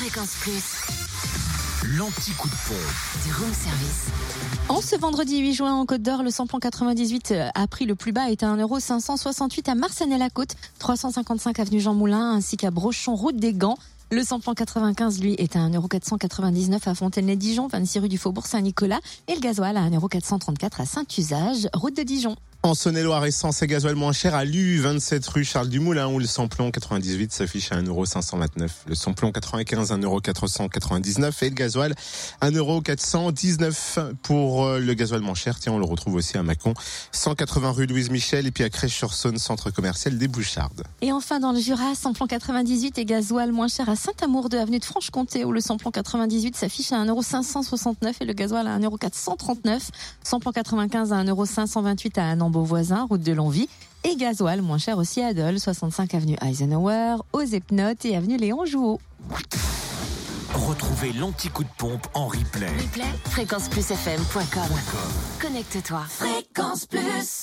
Fréquence Plus, L'anti-coup de pompe. du room service. En ce vendredi 8 juin en Côte d'Or, le samplon 98 a pris le plus bas est à 1,568€ à Marsanne-la-Côte, 355 avenue Jean Moulin ainsi qu'à Brochon, route des Gants. Le samplon 95, lui, est à 1,499€ à Fontaine-les-Dijon, 26 rue du Faubourg Saint-Nicolas. Et le gasoil à 1,434€ à Saint-Usage, route de Dijon. En Saône-et-Loire, essence et gasoil moins cher à l'U, 27 rue Charles Dumoulin, où le samplon 98 s'affiche à 1,529€. Le samplon 95, 1,499€ et le gasoil 1,419€ pour euh, le gasoil moins cher. Tiens, on le retrouve aussi à Mâcon, 180 rue Louise Michel et puis à Crèche-sur-Saône, centre commercial des Bouchardes. Et enfin, dans le Jura, samplon 98 et gasoil moins cher à Saint-Amour de avenue de Franche-Comté, où le samplon 98 s'affiche à 1,569€ et le gasoil à 1,439€. Samplon 95 à 1,528€ à Annan-Beauvoisin, route de Longvie. Et gasoil moins cher aussi à Dole, 65 avenue Eisenhower, aux Epnotes et avenue Léon Jouot. Retrouvez l'anti-coup de pompe en replay. Replay, fréquenceplusfm.com. Connecte-toi. Fréquence Plus.